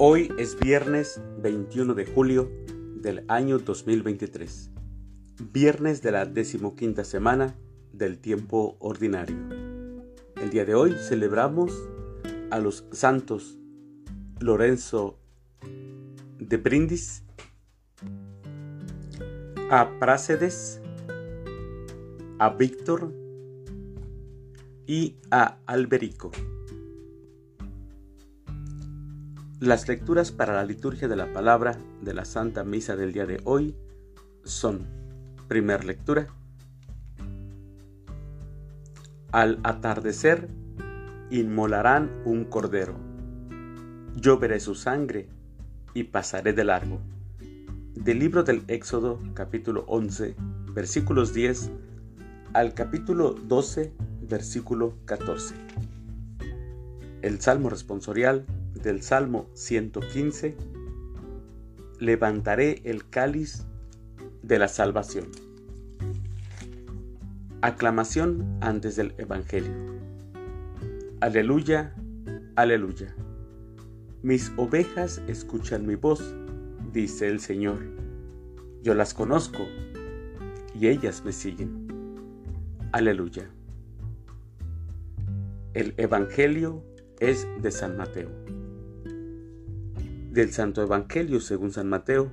Hoy es viernes 21 de julio del año 2023, viernes de la decimoquinta semana del tiempo ordinario. El día de hoy celebramos a los santos Lorenzo de Brindis, a Prácedes, a Víctor y a Alberico. Las lecturas para la liturgia de la palabra de la Santa Misa del día de hoy son, primer lectura, al atardecer inmolarán un cordero, yo veré su sangre y pasaré de largo. Del libro del Éxodo capítulo 11 versículos 10 al capítulo 12 versículo 14. El Salmo responsorial del Salmo 115, levantaré el cáliz de la salvación. Aclamación antes del Evangelio. Aleluya, aleluya. Mis ovejas escuchan mi voz, dice el Señor. Yo las conozco y ellas me siguen. Aleluya. El Evangelio es de San Mateo del Santo Evangelio según San Mateo,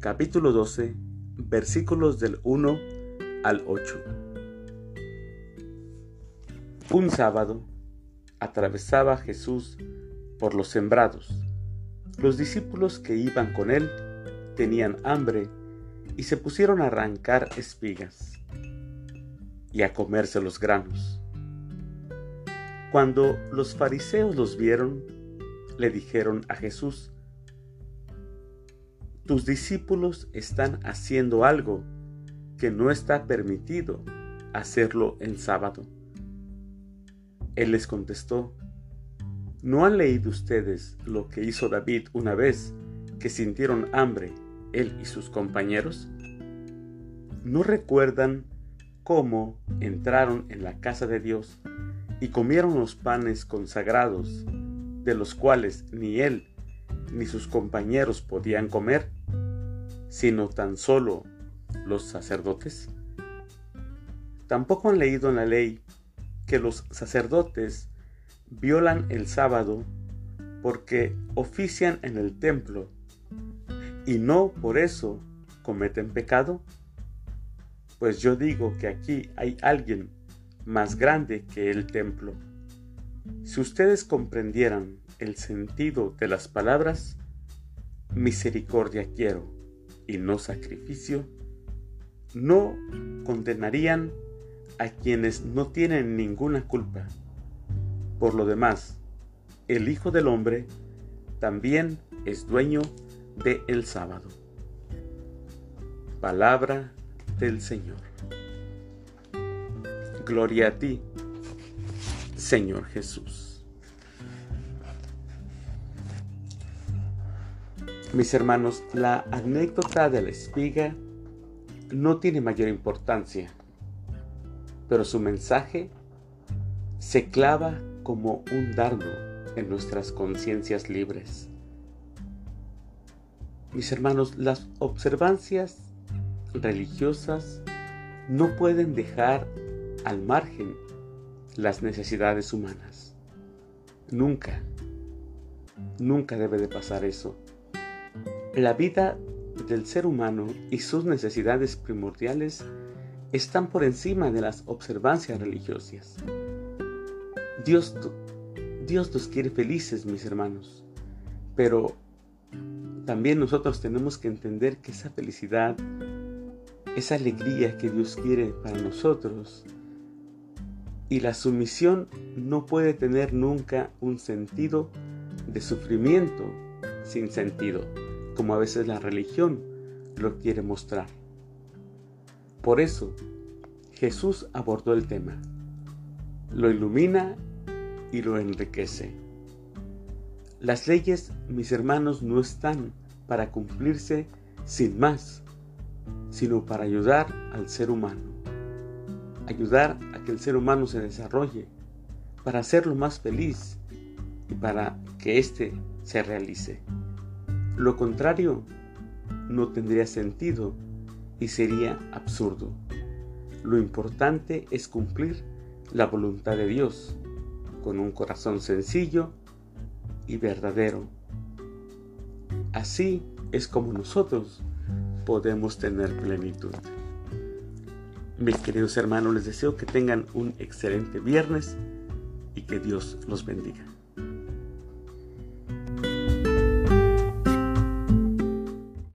capítulo 12, versículos del 1 al 8. Un sábado atravesaba Jesús por los sembrados. Los discípulos que iban con él tenían hambre y se pusieron a arrancar espigas y a comerse los granos. Cuando los fariseos los vieron, le dijeron a Jesús, tus discípulos están haciendo algo que no está permitido hacerlo en sábado. Él les contestó, ¿no han leído ustedes lo que hizo David una vez que sintieron hambre, él y sus compañeros? ¿No recuerdan cómo entraron en la casa de Dios y comieron los panes consagrados, de los cuales ni él ni sus compañeros podían comer? Sino tan solo los sacerdotes? Tampoco han leído en la ley que los sacerdotes violan el sábado porque ofician en el templo y no por eso cometen pecado? Pues yo digo que aquí hay alguien más grande que el templo. Si ustedes comprendieran el sentido de las palabras, misericordia quiero y no sacrificio, no condenarían a quienes no tienen ninguna culpa. Por lo demás, el Hijo del Hombre también es dueño de el sábado. Palabra del Señor. Gloria a ti, Señor Jesús. Mis hermanos, la anécdota de la espiga no tiene mayor importancia, pero su mensaje se clava como un dardo en nuestras conciencias libres. Mis hermanos, las observancias religiosas no pueden dejar al margen las necesidades humanas. Nunca, nunca debe de pasar eso. La vida del ser humano y sus necesidades primordiales están por encima de las observancias religiosas. Dios, Dios nos quiere felices, mis hermanos, pero también nosotros tenemos que entender que esa felicidad, esa alegría que Dios quiere para nosotros, y la sumisión no puede tener nunca un sentido de sufrimiento sin sentido como a veces la religión lo quiere mostrar. Por eso, Jesús abordó el tema, lo ilumina y lo enriquece. Las leyes, mis hermanos, no están para cumplirse sin más, sino para ayudar al ser humano, ayudar a que el ser humano se desarrolle, para hacerlo más feliz y para que éste se realice. Lo contrario no tendría sentido y sería absurdo. Lo importante es cumplir la voluntad de Dios con un corazón sencillo y verdadero. Así es como nosotros podemos tener plenitud. Mis queridos hermanos, les deseo que tengan un excelente viernes y que Dios los bendiga.